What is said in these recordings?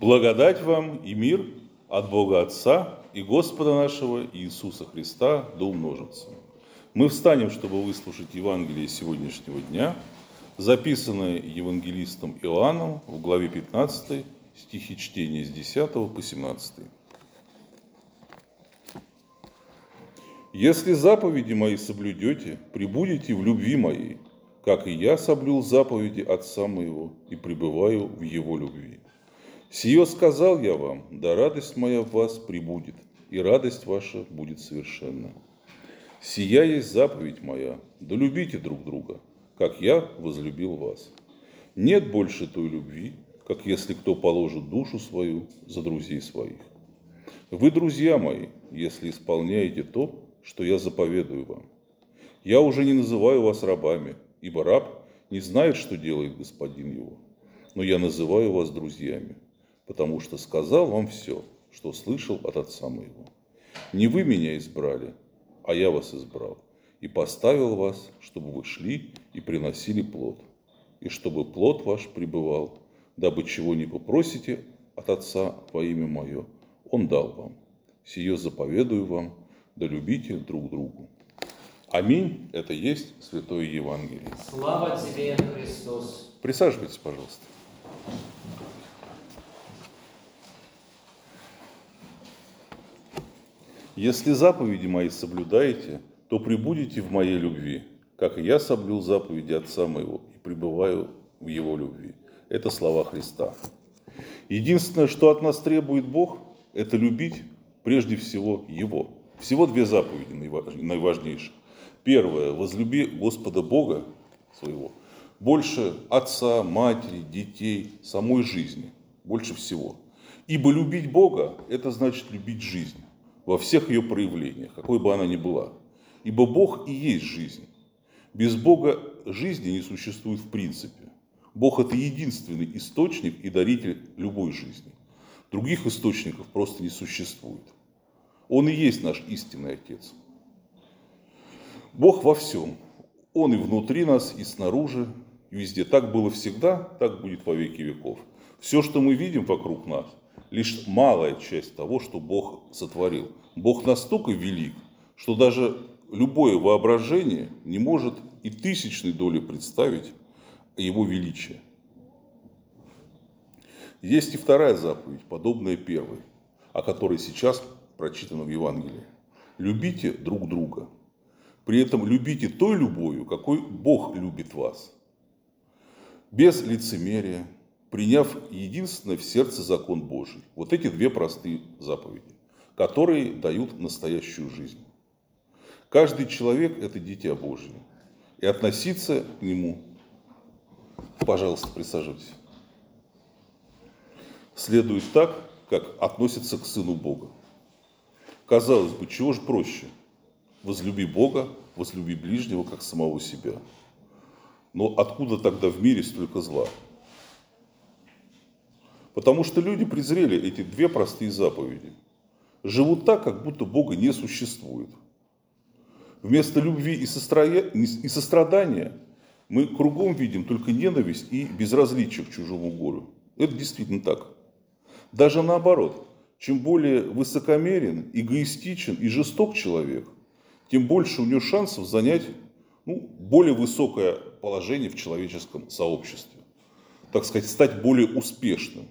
Благодать вам и мир от Бога Отца и Господа нашего Иисуса Христа да умножится. Мы встанем, чтобы выслушать Евангелие сегодняшнего дня, записанное евангелистом Иоанном в главе 15, стихи чтения с 10 по 17. «Если заповеди мои соблюдете, прибудете в любви моей, как и я соблюл заповеди Отца моего и пребываю в Его любви. Сие сказал я вам, да радость моя в вас прибудет, и радость ваша будет совершенна. Сия есть заповедь моя, да любите друг друга, как я возлюбил вас. Нет больше той любви, как если кто положит душу свою за друзей своих. Вы, друзья мои, если исполняете то, что я заповедую вам. Я уже не называю вас рабами, ибо раб не знает, что делает господин его, но я называю вас друзьями, потому что сказал вам все, что слышал от Отца моего. Не вы меня избрали, а я вас избрал и поставил вас, чтобы вы шли и приносили плод, и чтобы плод ваш пребывал, дабы чего не попросите от Отца во имя Мое, Он дал вам. Сие заповедую вам, да любите друг другу. Аминь. Это есть Святое Евангелие. Слава Тебе, Христос. Присаживайтесь, пожалуйста. Если заповеди мои соблюдаете, то прибудете в моей любви, как и я соблюл заповеди Отца моего и пребываю в его любви. Это слова Христа. Единственное, что от нас требует Бог, это любить прежде всего Его. Всего две заповеди наиважнейшие. Первое. Возлюби Господа Бога своего больше отца, матери, детей, самой жизни. Больше всего. Ибо любить Бога – это значит любить жизнь во всех ее проявлениях, какой бы она ни была. Ибо Бог и есть жизнь. Без Бога жизни не существует в принципе. Бог – это единственный источник и даритель любой жизни. Других источников просто не существует. Он и есть наш истинный Отец. Бог во всем. Он и внутри нас, и снаружи, и везде. Так было всегда, так будет во веки веков. Все, что мы видим вокруг нас, лишь малая часть того, что Бог сотворил. Бог настолько велик, что даже любое воображение не может и тысячной доли представить его величие. Есть и вторая заповедь, подобная первой, о которой сейчас прочитано в Евангелии. Любите друг друга. При этом любите той любовью, какой Бог любит вас. Без лицемерия, приняв единственное в сердце закон Божий. Вот эти две простые заповеди, которые дают настоящую жизнь. Каждый человек – это дитя Божие. И относиться к нему, пожалуйста, присаживайтесь, следует так, как относится к Сыну Бога. Казалось бы, чего же проще? Возлюби Бога, возлюби ближнего, как самого себя. Но откуда тогда в мире столько зла? Потому что люди презрели эти две простые заповеди. Живут так, как будто Бога не существует. Вместо любви и сострадания мы кругом видим только ненависть и безразличие к чужому горю. Это действительно так. Даже наоборот – чем более высокомерен, эгоистичен и жесток человек, тем больше у него шансов занять ну, более высокое положение в человеческом сообществе. Так сказать, стать более успешным.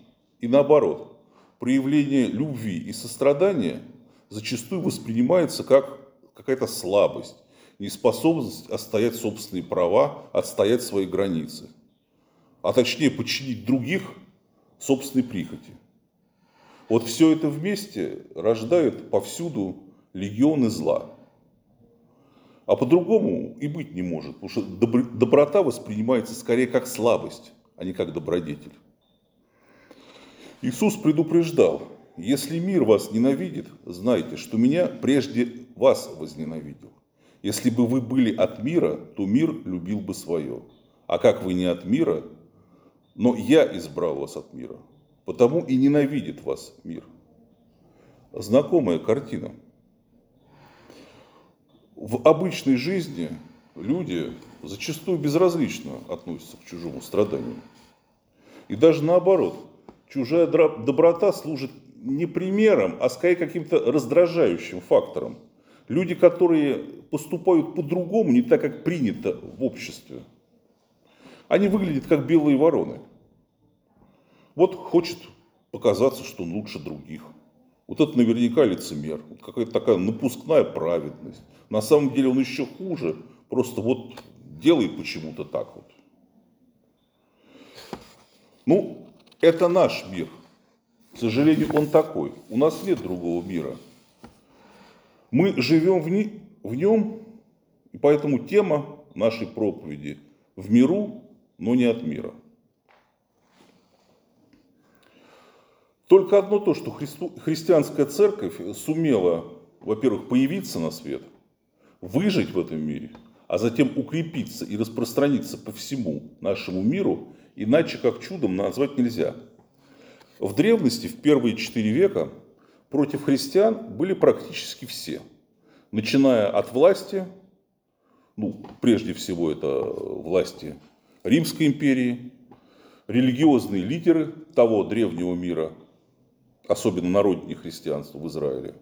И наоборот, проявление любви и сострадания зачастую воспринимается как какая-то слабость, неспособность отстоять собственные права, отстоять свои границы. А точнее, подчинить других собственной прихоти – вот все это вместе рождает повсюду легионы зла. А по-другому и быть не может, потому что доброта воспринимается скорее как слабость, а не как добродетель. Иисус предупреждал, если мир вас ненавидит, знайте, что меня прежде вас возненавидел. Если бы вы были от мира, то мир любил бы свое. А как вы не от мира, но я избрал вас от мира, потому и ненавидит вас мир. Знакомая картина. В обычной жизни люди зачастую безразлично относятся к чужому страданию. И даже наоборот, чужая доброта служит не примером, а скорее каким-то раздражающим фактором. Люди, которые поступают по-другому, не так, как принято в обществе, они выглядят как белые вороны. Вот хочет показаться, что он лучше других. Вот это наверняка лицемер. Вот какая-то такая напускная праведность. На самом деле он еще хуже. Просто вот делает почему-то так вот. Ну, это наш мир. К сожалению, он такой. У нас нет другого мира. Мы живем в, ни- в нем, и поэтому тема нашей проповеди в миру, но не от мира. Только одно то, что христу- христианская церковь сумела, во-первых, появиться на свет, выжить в этом мире, а затем укрепиться и распространиться по всему нашему миру, иначе как чудом назвать нельзя. В древности, в первые четыре века, против христиан были практически все. Начиная от власти, ну, прежде всего это власти Римской империи, религиозные лидеры того древнего мира, особенно народнее христианства в Израиле.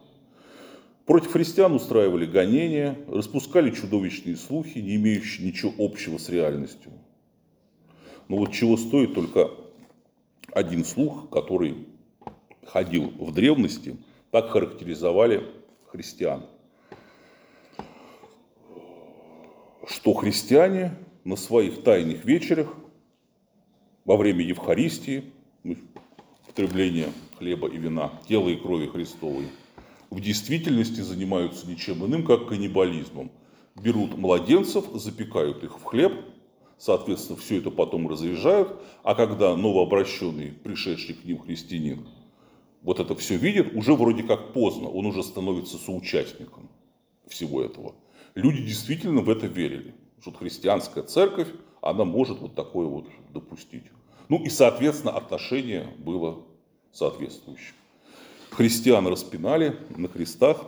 Против христиан устраивали гонения, распускали чудовищные слухи, не имеющие ничего общего с реальностью. Но вот чего стоит только один слух, который ходил в древности, так характеризовали христиан. Что христиане на своих тайных вечерах во время Евхаристии, ну, употребления хлеба и вина, тела и крови Христовой, в действительности занимаются ничем иным, как каннибализмом. Берут младенцев, запекают их в хлеб, соответственно, все это потом разряжают, а когда новообращенный, пришедший к ним христианин, вот это все видит, уже вроде как поздно, он уже становится соучастником всего этого. Люди действительно в это верили, что христианская церковь, она может вот такое вот допустить. Ну и, соответственно, отношение было соответствующим. Христиан распинали на крестах,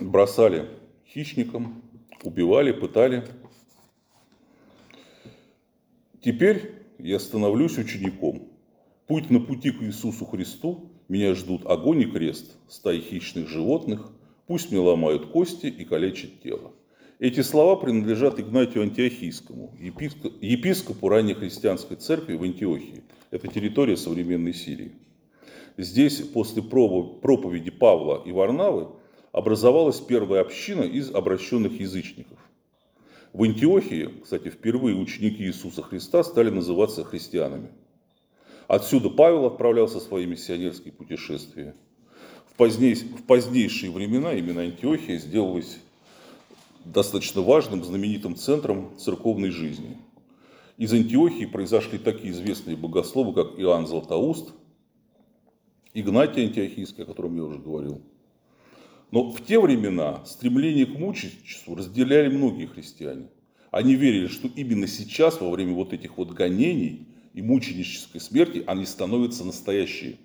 бросали хищникам, убивали, пытали. Теперь я становлюсь учеником. Путь на пути к Иисусу Христу меня ждут огонь и крест, стаи хищных животных, пусть мне ломают кости и калечат тело. Эти слова принадлежат Игнатию Антиохийскому, епископу, епископу раннехристианской церкви в Антиохии. Это территория современной Сирии. Здесь после проповеди Павла и Варнавы образовалась первая община из обращенных язычников. В Антиохии, кстати, впервые ученики Иисуса Христа стали называться христианами. Отсюда Павел отправлялся в свои миссионерские путешествия. В, поздней, в позднейшие времена именно Антиохия сделалась достаточно важным, знаменитым центром церковной жизни. Из Антиохии произошли такие известные богословы, как Иоанн Златоуст, Игнатий Антиохийский, о котором я уже говорил. Но в те времена стремление к мученичеству разделяли многие христиане. Они верили, что именно сейчас, во время вот этих вот гонений и мученической смерти, они становятся настоящие,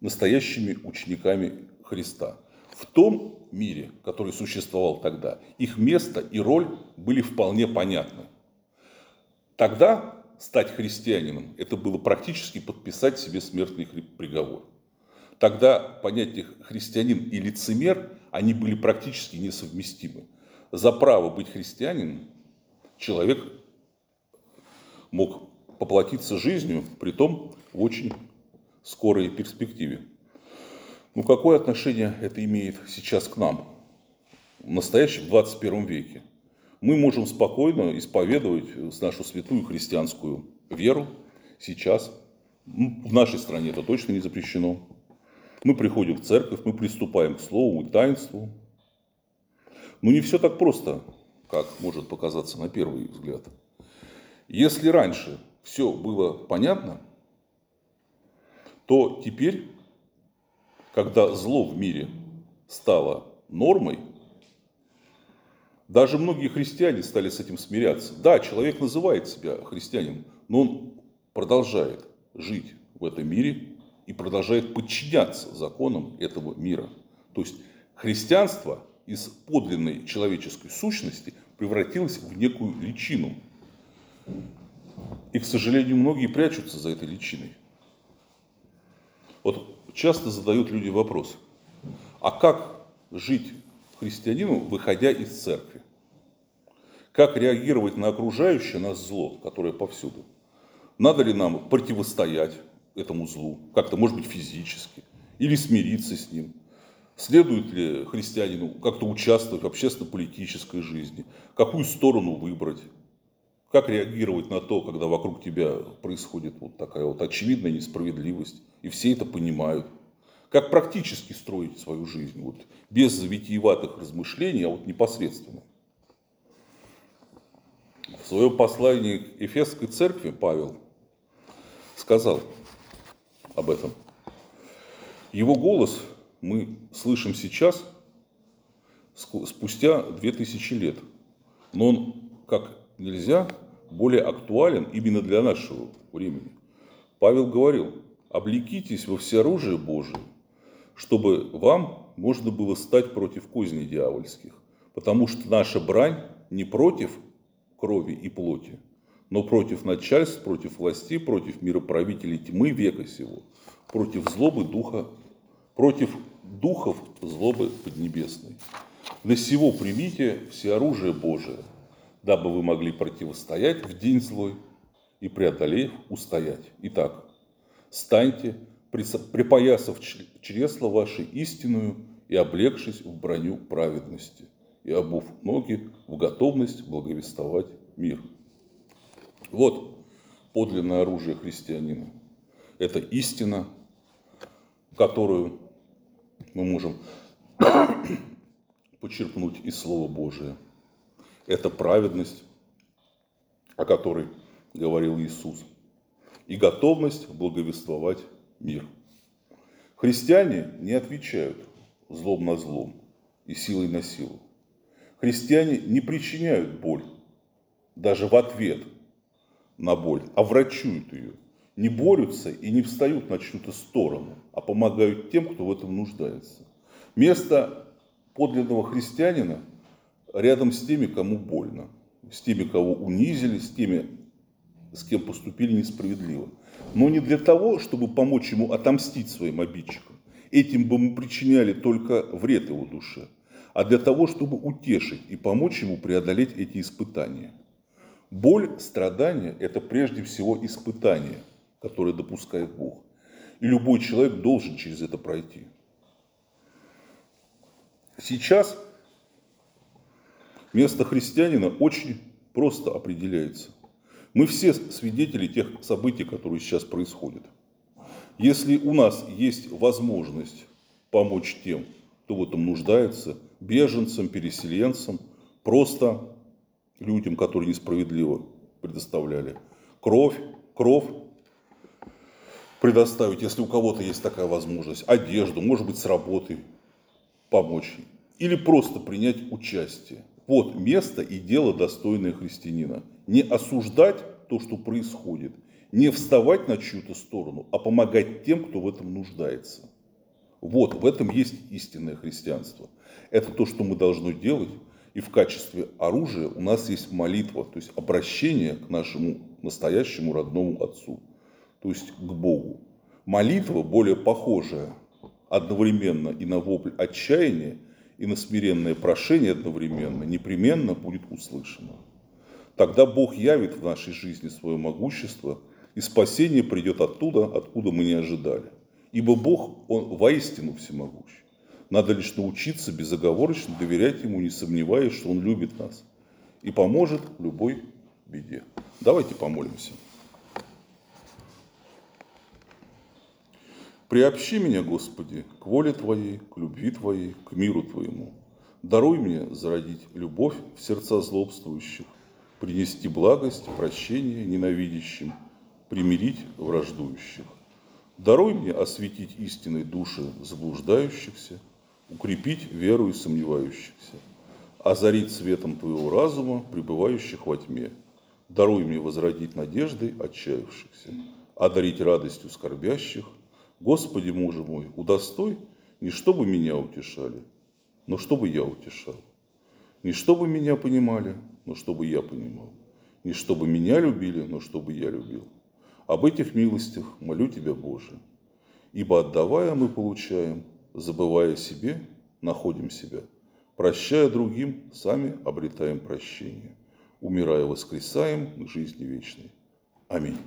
настоящими учениками Христа. В том мире, который существовал тогда, их место и роль были вполне понятны. Тогда стать христианином – это было практически подписать себе смертный приговор. Тогда понятия христианин и лицемер, они были практически несовместимы. За право быть христианином человек мог поплатиться жизнью, при том в очень скорой перспективе. Ну, какое отношение это имеет сейчас к нам, в настоящем 21 веке? Мы можем спокойно исповедовать нашу святую христианскую веру сейчас. В нашей стране это точно не запрещено. Мы приходим в церковь, мы приступаем к слову и таинству. Но не все так просто, как может показаться на первый взгляд. Если раньше все было понятно, то теперь, когда зло в мире стало нормой, даже многие христиане стали с этим смиряться. Да, человек называет себя христианином, но он продолжает жить в этом мире и продолжает подчиняться законам этого мира. То есть христианство из подлинной человеческой сущности превратилось в некую личину. И, к сожалению, многие прячутся за этой личиной. Вот часто задают люди вопрос, а как жить христианину, выходя из церкви? Как реагировать на окружающее нас зло, которое повсюду? Надо ли нам противостоять этому злу, как-то, может быть, физически, или смириться с ним? Следует ли христианину как-то участвовать в общественно-политической жизни? Какую сторону выбрать? Как реагировать на то, когда вокруг тебя происходит вот такая вот очевидная несправедливость, и все это понимают? Как практически строить свою жизнь, вот, без витиеватых размышлений, а вот непосредственно? В своем послании к Эфесской церкви Павел сказал об этом. Его голос мы слышим сейчас, спустя две тысячи лет. Но он как нельзя более актуален именно для нашего времени. Павел говорил, облекитесь во всеоружие Божие, чтобы вам можно было стать против козней дьявольских. Потому что наша брань не против крови и плоти, но против начальств, против властей, против мироправителей тьмы века сего, против злобы духа, против духов злобы поднебесной. На сего примите все оружие Божие, дабы вы могли противостоять в день злой и преодолев устоять. Итак, станьте, припоясав чресло ваше истинную и облегшись в броню праведности, и обув ноги в готовность благовествовать мир. Вот подлинное оружие христианина. Это истина, которую мы можем почерпнуть из Слова Божия. Это праведность, о которой говорил Иисус, и готовность благовествовать мир. Христиане не отвечают злом на злом и силой на силу. Христиане не причиняют боль, даже в ответ на боль, а врачуют ее – не борются и не встают на чью-то сторону, а помогают тем, кто в этом нуждается. Место подлинного христианина рядом с теми, кому больно, с теми, кого унизили, с теми, с кем поступили несправедливо. Но не для того, чтобы помочь ему отомстить своим обидчикам. Этим бы мы причиняли только вред его душе. А для того, чтобы утешить и помочь ему преодолеть эти испытания. Боль, страдания – это прежде всего испытание – которое допускает Бог. И любой человек должен через это пройти. Сейчас место христианина очень просто определяется. Мы все свидетели тех событий, которые сейчас происходят. Если у нас есть возможность помочь тем, кто в этом нуждается, беженцам, переселенцам, просто людям, которые несправедливо предоставляли кровь, кровь предоставить, если у кого-то есть такая возможность, одежду, может быть, с работы помочь. Или просто принять участие. Вот место и дело достойное христианина. Не осуждать то, что происходит, не вставать на чью-то сторону, а помогать тем, кто в этом нуждается. Вот, в этом есть истинное христианство. Это то, что мы должны делать. И в качестве оружия у нас есть молитва, то есть обращение к нашему настоящему родному Отцу то есть к Богу. Молитва более похожая одновременно и на вопль отчаяния, и на смиренное прошение одновременно, непременно будет услышано. Тогда Бог явит в нашей жизни свое могущество, и спасение придет оттуда, откуда мы не ожидали. Ибо Бог, Он воистину всемогущ. Надо лишь научиться безоговорочно доверять Ему, не сомневаясь, что Он любит нас и поможет в любой беде. Давайте помолимся. Приобщи меня, Господи, к воле Твоей, к любви Твоей, к миру Твоему. Даруй мне зародить любовь в сердца злобствующих, принести благость, прощение ненавидящим, примирить враждующих. Даруй мне осветить истиной души заблуждающихся, укрепить веру и сомневающихся, озарить светом Твоего разума, пребывающих во тьме. Даруй мне возродить надеждой отчаявшихся, одарить радостью скорбящих, Господи, мужа мой, удостой, не чтобы меня утешали, но чтобы я утешал. Не чтобы меня понимали, но чтобы я понимал. Не чтобы меня любили, но чтобы я любил. Об этих милостях молю Тебя, Боже. Ибо отдавая мы получаем, забывая себе, находим себя. Прощая другим, сами обретаем прощение. Умирая, воскресаем к жизни вечной. Аминь.